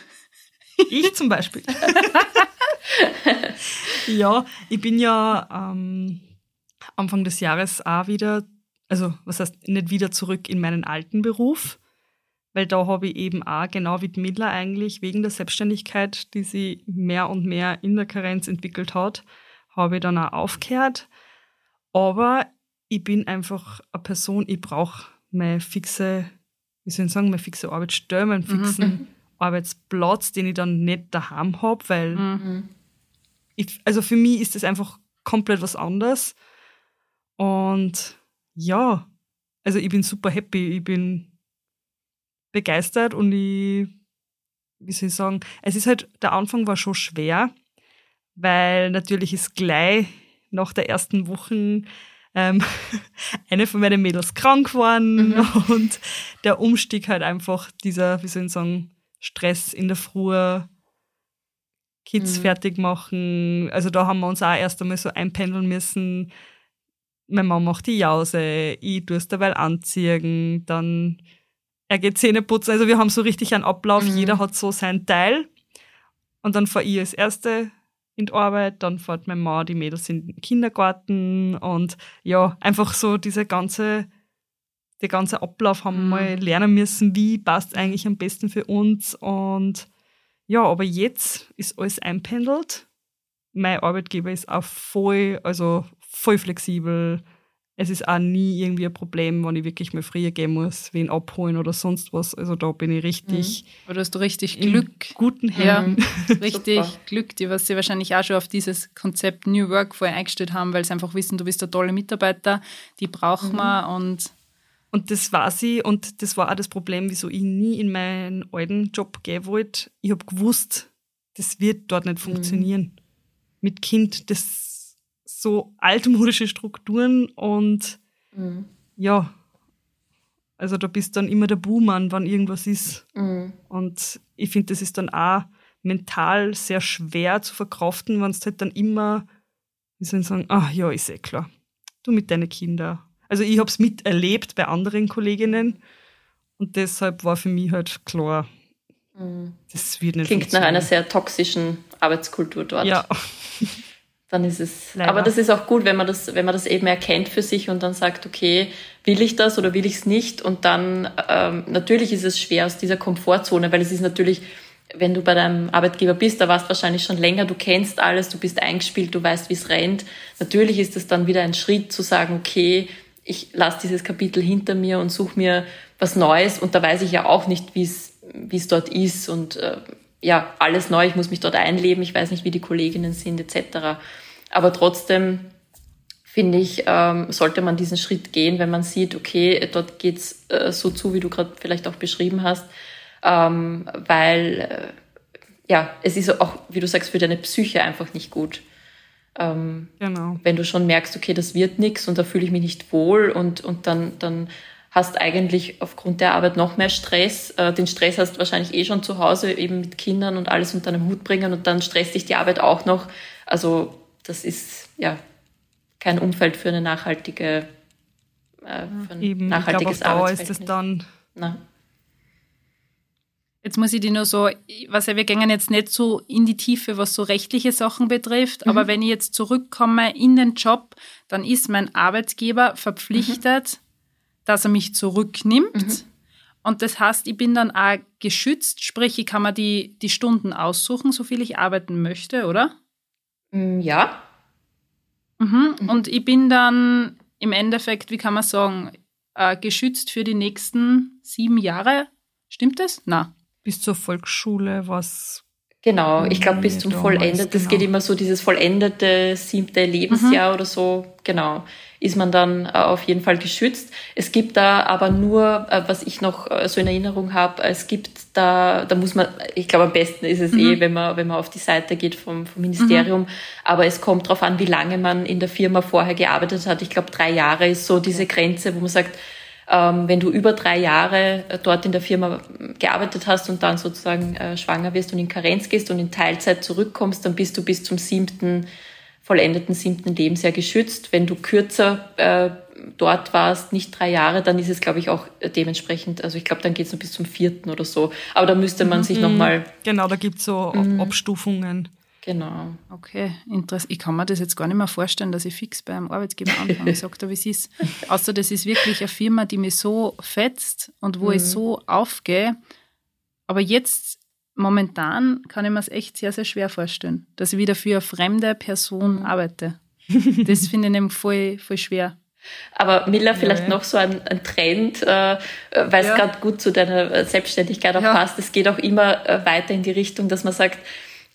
ich zum Beispiel. ja, ich bin ja ähm, Anfang des Jahres auch wieder, also was heißt nicht wieder zurück in meinen alten Beruf, weil da habe ich eben auch genau wie die Midler eigentlich wegen der Selbstständigkeit, die sie mehr und mehr in der Karenz entwickelt hat, habe ich dann auch aufgehört. Aber ich bin einfach eine Person, ich brauche meine fixe, wie soll ich sagen, meine fixe Arbeitsstelle, meinen mhm. fixen mhm. Arbeitsplatz, den ich dann nicht daheim habe, weil mhm. ich, also für mich ist das einfach komplett was anderes. Und ja, also ich bin super happy, ich bin begeistert und ich, wie soll ich sagen, es ist halt, der Anfang war schon schwer, weil natürlich ist gleich nach der ersten Woche ähm, eine von meinen Mädels krank geworden mhm. und der Umstieg halt einfach dieser, wie soll ich sagen, Stress in der Früh, Kids mhm. fertig machen. Also da haben wir uns auch erst einmal so einpendeln müssen. Meine Mama macht die Jause, ich tue es dabei anziehen, dann er geht Zähne putzen. Also wir haben so richtig einen Ablauf, mhm. jeder hat so seinen Teil. Und dann fahre ich als Erste in die Arbeit, dann fährt meine Mama, die Mädels in den Kindergarten und ja, einfach so diese ganze, der ganze Ablauf haben wir mhm. mal lernen müssen, wie passt eigentlich am besten für uns und ja, aber jetzt ist alles einpendelt. Mein Arbeitgeber ist auch voll, also voll flexibel es ist auch nie irgendwie ein Problem, wenn ich wirklich mal früher gehen muss, wen abholen oder sonst was. Also da bin ich richtig. Mhm. Oder hast du richtig Glück. Guten Händen. Ja, richtig Glück, die was sie wahrscheinlich auch schon auf dieses Konzept New Work vorher eingestellt haben, weil sie einfach wissen, du bist ein toller Mitarbeiter, die brauchen mhm. wir und und das war sie und das war auch das Problem, wieso ich nie in meinen alten Job gehen wollte. Ich habe gewusst, das wird dort nicht mhm. funktionieren. Mhm. Mit Kind, das so altmodische Strukturen und mhm. ja, also da bist dann immer der Buhmann, wann irgendwas ist. Mhm. Und ich finde, das ist dann auch mental sehr schwer zu verkraften, wenn es halt dann immer, wie soll ich sagen, ah ja, ist eh klar. Du mit deinen Kindern. Also ich habe es miterlebt bei anderen Kolleginnen und deshalb war für mich halt klar, mhm. das wird nicht Klingt nach einer sehr toxischen Arbeitskultur dort. Ja. dann ist es. Leider. Aber das ist auch gut, wenn man das, wenn man das eben erkennt für sich und dann sagt, okay, will ich das oder will ich es nicht? Und dann ähm, natürlich ist es schwer aus dieser Komfortzone, weil es ist natürlich, wenn du bei deinem Arbeitgeber bist, da warst du wahrscheinlich schon länger, du kennst alles, du bist eingespielt, du weißt, wie es rennt. Natürlich ist es dann wieder ein Schritt zu sagen, okay, ich lasse dieses Kapitel hinter mir und suche mir was Neues und da weiß ich ja auch nicht, wie es wie es dort ist und äh, ja, alles neu, ich muss mich dort einleben, ich weiß nicht, wie die Kolleginnen sind, etc. Aber trotzdem finde ich, ähm, sollte man diesen Schritt gehen, wenn man sieht, okay, dort geht's äh, so zu, wie du gerade vielleicht auch beschrieben hast, ähm, weil äh, ja, es ist auch, wie du sagst, für deine Psyche einfach nicht gut. Ähm, genau. Wenn du schon merkst, okay, das wird nichts und da fühle ich mich nicht wohl und, und dann, dann hast eigentlich aufgrund der Arbeit noch mehr Stress. Äh, den Stress hast du wahrscheinlich eh schon zu Hause, eben mit Kindern und alles unter einem Hut bringen und dann stresst dich die Arbeit auch noch. Also das ist ja kein Umfeld für eine nachhaltige, äh, für ein Eben, nachhaltiges ich glaub, auf ist es dann. Na. Jetzt muss ich dir nur so, was ja, wir gehen jetzt nicht so in die Tiefe, was so rechtliche Sachen betrifft, mhm. aber wenn ich jetzt zurückkomme in den Job, dann ist mein Arbeitgeber verpflichtet, mhm. dass er mich zurücknimmt. Mhm. Und das heißt, ich bin dann auch geschützt, sprich, ich kann mir die, die Stunden aussuchen, so viel ich arbeiten möchte, oder? Mm, ja. Mhm. mhm. Und ich bin dann im Endeffekt, wie kann man sagen, äh, geschützt für die nächsten sieben Jahre. Stimmt das? Na. Bis zur Volksschule was. Genau, ich glaube bis zum Vollendeten. Das genau. geht immer so dieses vollendete siebte Lebensjahr mhm. oder so. Genau ist man dann äh, auf jeden Fall geschützt. Es gibt da aber nur, äh, was ich noch äh, so in Erinnerung habe, es gibt da, da muss man, ich glaube am besten ist es mhm. eh, wenn man, wenn man auf die Seite geht vom, vom Ministerium, mhm. aber es kommt darauf an, wie lange man in der Firma vorher gearbeitet hat. Ich glaube drei Jahre ist so diese Grenze, wo man sagt, ähm, wenn du über drei Jahre dort in der Firma gearbeitet hast und dann sozusagen äh, schwanger wirst und in Karenz gehst und in Teilzeit zurückkommst, dann bist du bis zum siebten vollendeten siebten Lebensjahr geschützt. Wenn du kürzer äh, dort warst, nicht drei Jahre, dann ist es, glaube ich, auch dementsprechend, also ich glaube, dann geht es noch bis zum vierten oder so. Aber da müsste man mhm. sich nochmal. Genau, da gibt es so mhm. Abstufungen. Genau. Okay, interessant. Ich kann mir das jetzt gar nicht mehr vorstellen, dass ich fix bei einem Arbeitgeber anfange. Ich sage da, wie es ist. Außer das ist wirklich eine Firma, die mich so fetzt und wo mhm. ich so aufgehe. Aber jetzt, momentan, kann ich mir es echt sehr, sehr schwer vorstellen, dass ich wieder für eine fremde Person mhm. arbeite. Das finde ich nämlich voll, voll schwer. Aber Miller, vielleicht ja, ja. noch so ein, ein Trend, äh, weil es ja. gerade gut zu deiner Selbstständigkeit auch passt. Es geht auch immer äh, weiter in die Richtung, dass man sagt,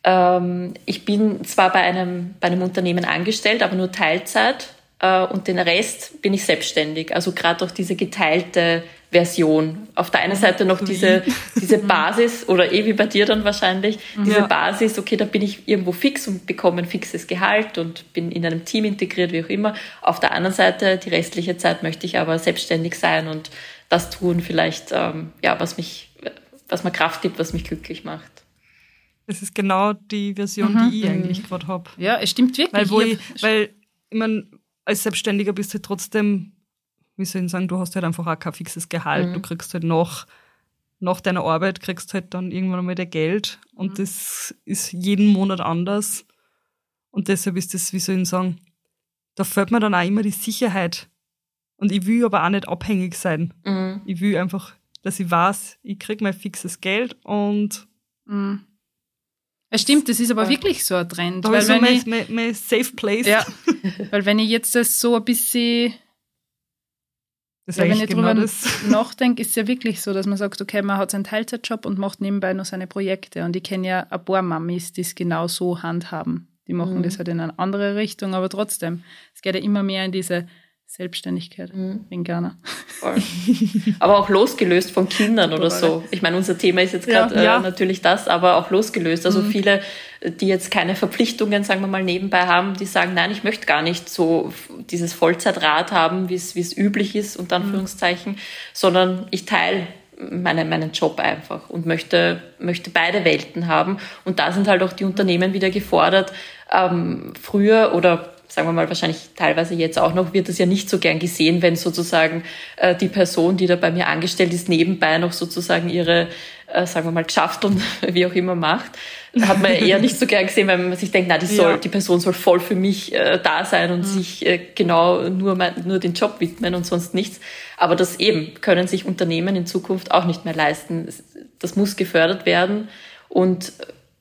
ähm, ich bin zwar bei einem, bei einem Unternehmen angestellt, aber nur Teilzeit äh, und den Rest bin ich selbstständig. Also gerade auch diese geteilte Version. Auf der einen mhm. Seite noch diese, diese Basis oder eh wie bei dir dann wahrscheinlich, diese ja. Basis, okay, da bin ich irgendwo fix und bekomme ein fixes Gehalt und bin in einem Team integriert, wie auch immer. Auf der anderen Seite, die restliche Zeit möchte ich aber selbstständig sein und das tun vielleicht, ähm, ja, was mich, was mir Kraft gibt, was mich glücklich macht. Das ist genau die Version, mhm. die ich eigentlich gerade habe. Ja, es stimmt wirklich. Weil, wo ich, weil ich meine, als Selbstständiger bist du halt trotzdem, wie soll ich sagen, du hast halt einfach auch kein fixes Gehalt. Mhm. Du kriegst halt nach, nach deiner Arbeit, kriegst halt dann irgendwann einmal dein Geld und mhm. das ist jeden Monat anders. Und deshalb ist das, wie soll ich sagen, da fällt mir dann auch immer die Sicherheit. Und ich will aber auch nicht abhängig sein. Mhm. Ich will einfach, dass ich weiß, ich krieg mein fixes Geld und mhm. Es stimmt, das ist aber wirklich so ein Trend. Da weil so mein, mein, mein safe place. Ja, weil wenn ich jetzt das so ein bisschen das ja, wenn ich genau drüber nachdenke, ist es ja wirklich so, dass man sagt, okay, man hat seinen Teilzeitjob und macht nebenbei noch seine Projekte. Und ich kenne ja ein paar Mamis, die es genau so handhaben. Die machen mhm. das halt in eine andere Richtung, aber trotzdem, es geht ja immer mehr in diese Selbstständigkeit mhm. in Ghana. Voll. Aber auch losgelöst von Kindern oder so. Ich meine, unser Thema ist jetzt gerade ja, ja. äh, natürlich das, aber auch losgelöst. Also mhm. viele, die jetzt keine Verpflichtungen, sagen wir mal, nebenbei haben, die sagen, nein, ich möchte gar nicht so dieses Vollzeitrad haben, wie es üblich ist, unter mhm. Anführungszeichen, mhm. sondern ich teile meine, meinen Job einfach und möchte, möchte beide Welten haben. Und da sind halt auch die Unternehmen wieder gefordert, ähm, früher oder sagen wir mal wahrscheinlich teilweise jetzt auch noch, wird das ja nicht so gern gesehen, wenn sozusagen äh, die Person, die da bei mir angestellt ist, nebenbei noch sozusagen ihre, äh, sagen wir mal, geschafft und wie auch immer macht. Hat man eher nicht so gern gesehen, weil man sich denkt, na, die, soll, ja. die Person soll voll für mich äh, da sein und mhm. sich äh, genau nur, mein, nur den Job widmen und sonst nichts. Aber das eben können sich Unternehmen in Zukunft auch nicht mehr leisten. Das muss gefördert werden und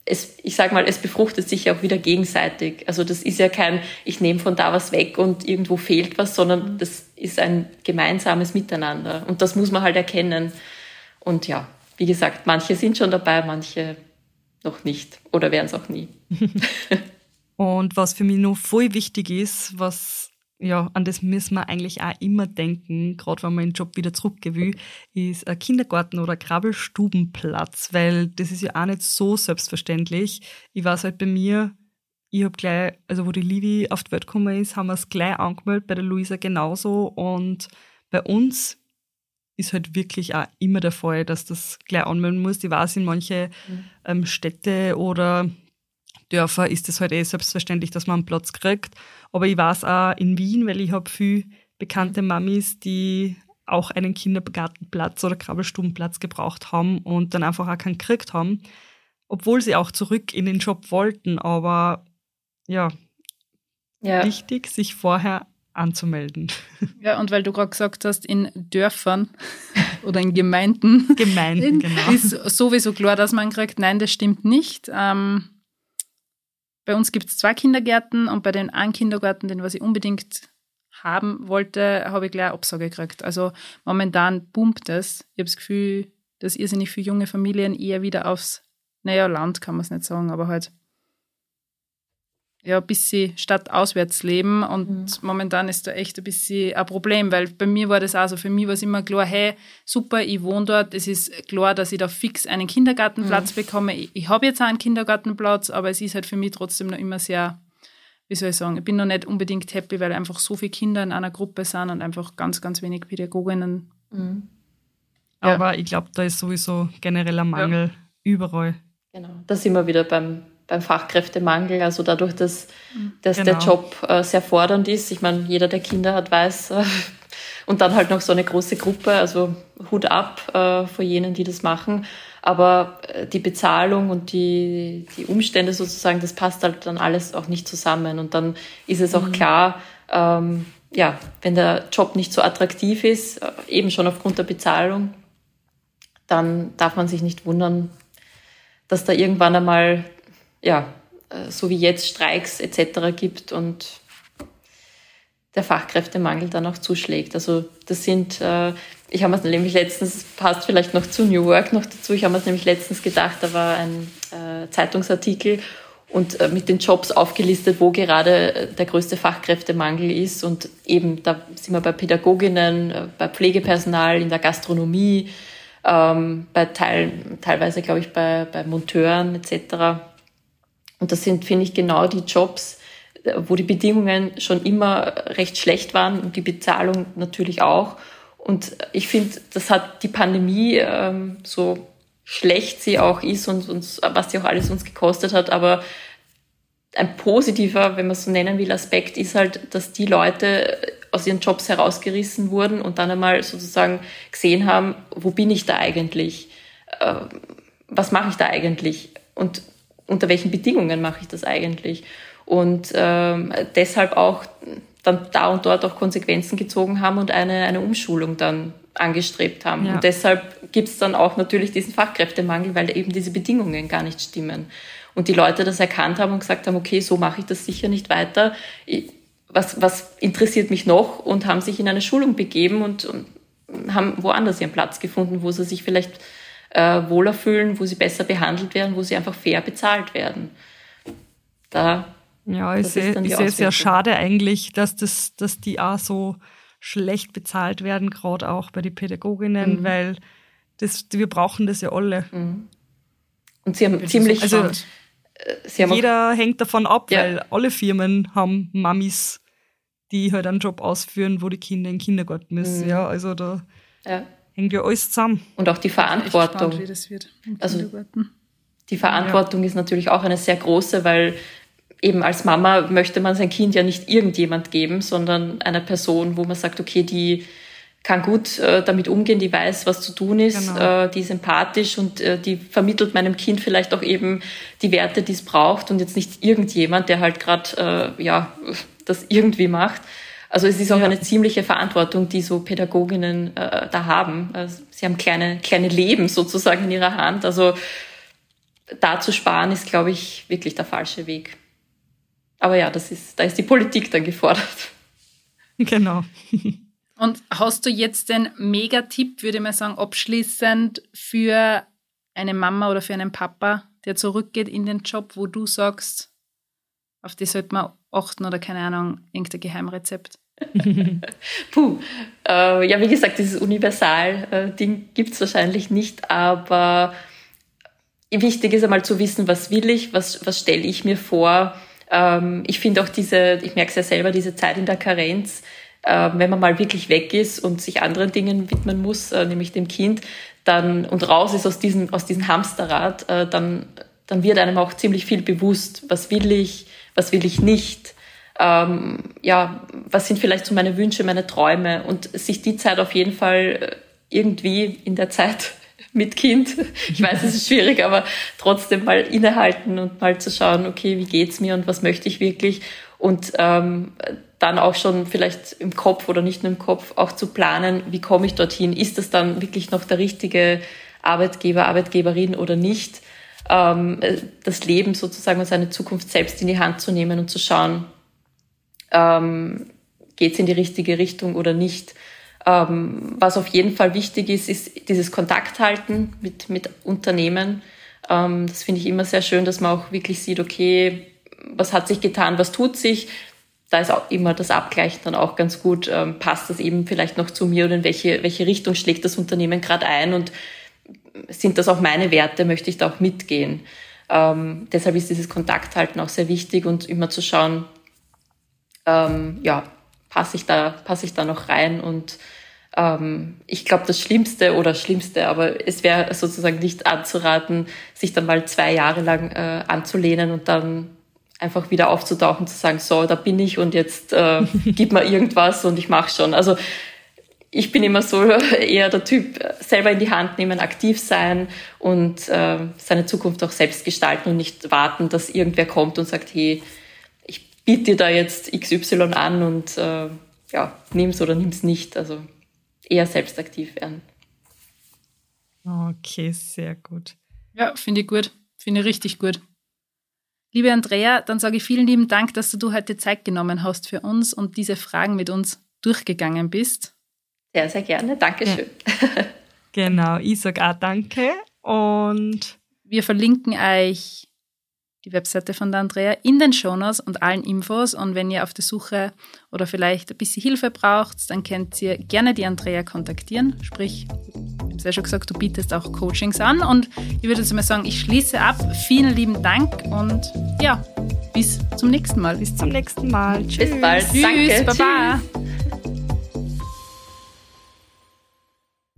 es, ich sage mal, es befruchtet sich ja auch wieder gegenseitig. Also das ist ja kein, ich nehme von da was weg und irgendwo fehlt was, sondern mhm. das ist ein gemeinsames Miteinander. Und das muss man halt erkennen. Und ja, wie gesagt, manche sind schon dabei, manche noch nicht oder werden es auch nie. und was für mich noch voll wichtig ist, was ja, an das müssen wir eigentlich auch immer denken, gerade wenn man den Job wieder zurückgehen will, ist ein Kindergarten oder ein Krabbelstubenplatz, weil das ist ja auch nicht so selbstverständlich. Ich weiß halt bei mir, ich habe gleich, also wo die Livi auf die Welt gekommen ist, haben wir es gleich angemeldet, bei der Luisa genauso und bei uns ist halt wirklich auch immer der Fall, dass das gleich anmelden muss. Ich weiß, in manche mhm. ähm, Städte oder Dörfer ist es halt eh selbstverständlich, dass man einen Platz kriegt. Aber ich weiß auch in Wien, weil ich habe viele bekannte Mamis, die auch einen Kindergartenplatz oder Krabbelstubenplatz gebraucht haben und dann einfach auch keinen gekriegt haben, obwohl sie auch zurück in den Job wollten. Aber ja, ja. wichtig, sich vorher anzumelden. Ja, und weil du gerade gesagt hast, in Dörfern oder in Gemeinden, Gemeinden genau. ist sowieso klar, dass man kriegt, nein, das stimmt nicht. Ähm, bei uns gibt es zwei Kindergärten und bei den einen Kindergarten, den was ich unbedingt haben wollte, habe ich gleich Absage gekriegt. Also momentan boomt es. Ich habe das Gefühl, dass irrsinnig viele junge Familien eher wieder aufs, naja, Land kann man es nicht sagen, aber halt ja, ein bisschen stadtauswärts leben und mhm. momentan ist da echt ein bisschen ein Problem, weil bei mir war das auch so, für mich war es immer klar, hey, super, ich wohne dort, es ist klar, dass ich da fix einen Kindergartenplatz mhm. bekomme. Ich, ich habe jetzt auch einen Kindergartenplatz, aber es ist halt für mich trotzdem noch immer sehr, wie soll ich sagen, ich bin noch nicht unbedingt happy, weil einfach so viele Kinder in einer Gruppe sind und einfach ganz, ganz wenig Pädagoginnen. Mhm. Ja. Aber ich glaube, da ist sowieso generell ein Mangel ja. überall. Genau, da sind wir wieder beim beim Fachkräftemangel, also dadurch, dass, dass genau. der Job äh, sehr fordernd ist. Ich meine, jeder, der Kinder hat, weiß. Äh, und dann halt noch so eine große Gruppe, also Hut ab äh, vor jenen, die das machen. aber die Bezahlung und die, die Umstände sozusagen, das passt halt dann alles auch nicht zusammen. Und dann ist es auch mhm. klar, ähm, ja, wenn der Job nicht so attraktiv ist, eben schon aufgrund der Bezahlung, dann darf man sich nicht wundern, dass da irgendwann einmal, ja, äh, so wie jetzt Streiks etc. gibt und der Fachkräftemangel dann auch zuschlägt. Also das sind, äh, ich habe mir nämlich letztens, passt vielleicht noch zu New Work noch dazu, ich habe mir nämlich letztens gedacht, da war ein äh, Zeitungsartikel und mit den Jobs aufgelistet, wo gerade der größte Fachkräftemangel ist. Und eben, da sind wir bei Pädagoginnen, bei Pflegepersonal, in der Gastronomie, ähm, bei Teil, teilweise, glaube ich, bei, bei Monteuren etc. Und das sind, finde ich, genau die Jobs, wo die Bedingungen schon immer recht schlecht waren und die Bezahlung natürlich auch. Und ich finde, das hat die Pandemie ähm, so schlecht sie auch ist und, und was sie auch alles uns gekostet hat, aber ein positiver, wenn man es so nennen will, Aspekt ist halt, dass die Leute aus ihren Jobs herausgerissen wurden und dann einmal sozusagen gesehen haben, wo bin ich da eigentlich? Äh, was mache ich da eigentlich? Und unter welchen Bedingungen mache ich das eigentlich? Und ähm, deshalb auch dann da und dort auch Konsequenzen gezogen haben und eine, eine Umschulung dann angestrebt haben. Ja. Und deshalb gibt es dann auch natürlich diesen Fachkräftemangel, weil eben diese Bedingungen gar nicht stimmen. Und die Leute das erkannt haben und gesagt haben, okay, so mache ich das sicher nicht weiter. Was, was interessiert mich noch? Und haben sich in eine Schulung begeben und, und haben woanders ihren Platz gefunden, wo sie sich vielleicht äh, wohler fühlen, wo sie besser behandelt werden, wo sie einfach fair bezahlt werden. Da, ja, ich sehe es sehr schade eigentlich, dass, das, dass die auch so schlecht bezahlt werden, gerade auch bei den Pädagoginnen, mhm. weil das, wir brauchen das ja alle. Mhm. Und sie haben ziemlich, also haben jeder hängt davon ab, ja. weil alle Firmen haben Mamis, die halt einen Job ausführen, wo die Kinder in den Kindergarten müssen. Mhm. Ja, also da ja. Hängt ja alles zusammen. Und auch die Verantwortung. Spannend, wie das wird also die Verantwortung ja. ist natürlich auch eine sehr große, weil eben als Mama möchte man sein Kind ja nicht irgendjemand geben, sondern einer Person, wo man sagt, okay, die kann gut äh, damit umgehen, die weiß, was zu tun ist, genau. äh, die ist empathisch und äh, die vermittelt meinem Kind vielleicht auch eben die Werte, die es braucht und jetzt nicht irgendjemand, der halt gerade äh, ja das irgendwie macht. Also es ist auch ja. eine ziemliche Verantwortung, die so Pädagoginnen äh, da haben. Also sie haben kleine kleine Leben sozusagen in ihrer Hand. Also da zu sparen ist, glaube ich, wirklich der falsche Weg. Aber ja, das ist, da ist die Politik dann gefordert. Genau. Und hast du jetzt den Megatipp, würde ich mal sagen, abschließend für eine Mama oder für einen Papa, der zurückgeht in den Job, wo du sagst, auf die sollte man achten oder keine Ahnung, irgendein Geheimrezept? Puh, äh, ja, wie gesagt, dieses Universal-Ding gibt es wahrscheinlich nicht, aber wichtig ist einmal zu wissen, was will ich, was, was stelle ich mir vor. Ähm, ich finde auch diese, ich merke es ja selber, diese Zeit in der Karenz, äh, wenn man mal wirklich weg ist und sich anderen Dingen widmen muss, äh, nämlich dem Kind, dann und raus ist aus diesem, aus diesem Hamsterrad, äh, dann, dann wird einem auch ziemlich viel bewusst, was will ich, was will ich nicht. Ähm, ja, was sind vielleicht so meine Wünsche, meine Träume und sich die Zeit auf jeden Fall äh, irgendwie in der Zeit mit Kind. Ich weiß, es ist schwierig, aber trotzdem mal innehalten und mal zu schauen, okay, wie geht's mir und was möchte ich wirklich und ähm, dann auch schon vielleicht im Kopf oder nicht nur im Kopf auch zu planen, wie komme ich dorthin? Ist das dann wirklich noch der richtige Arbeitgeber, Arbeitgeberin oder nicht? Ähm, das Leben sozusagen und seine Zukunft selbst in die Hand zu nehmen und zu schauen, ähm, geht es in die richtige Richtung oder nicht? Ähm, was auf jeden Fall wichtig ist, ist dieses Kontakt halten mit, mit Unternehmen. Ähm, das finde ich immer sehr schön, dass man auch wirklich sieht, okay, was hat sich getan, was tut sich. Da ist auch immer das Abgleichen dann auch ganz gut. Ähm, passt das eben vielleicht noch zu mir oder in welche, welche Richtung schlägt das Unternehmen gerade ein und sind das auch meine Werte, möchte ich da auch mitgehen. Ähm, deshalb ist dieses Kontakthalten auch sehr wichtig und immer zu schauen, ähm, ja, passe ich da, passe ich da noch rein und ähm, ich glaube, das Schlimmste oder Schlimmste, aber es wäre sozusagen nicht anzuraten, sich dann mal zwei Jahre lang äh, anzulehnen und dann einfach wieder aufzutauchen, zu sagen, so, da bin ich und jetzt äh, gib mir irgendwas und ich mache schon. Also ich bin immer so eher der Typ, selber in die Hand nehmen, aktiv sein und äh, seine Zukunft auch selbst gestalten und nicht warten, dass irgendwer kommt und sagt, hey, ich biete dir da jetzt XY an und äh, ja, nimm's oder nimm's nicht. Also eher selbst aktiv werden. Okay, sehr gut. Ja, finde ich gut. Finde ich richtig gut. Liebe Andrea, dann sage ich vielen lieben Dank, dass du heute Zeit genommen hast für uns und diese Fragen mit uns durchgegangen bist. Sehr, sehr gerne. Dankeschön. Ja. Genau, ich sage auch danke und wir verlinken euch die Webseite von der Andrea in den Shownotes und allen Infos. Und wenn ihr auf der Suche oder vielleicht ein bisschen Hilfe braucht, dann könnt ihr gerne die Andrea kontaktieren. Sprich, ich habe es ja schon gesagt, du bietest auch Coachings an. Und ich würde jetzt mal sagen, ich schließe ab. Vielen lieben Dank und ja, bis zum nächsten Mal. Bis zum nächsten Mal. Tschüss. Bis bald. Tschüss. Danke. Baba.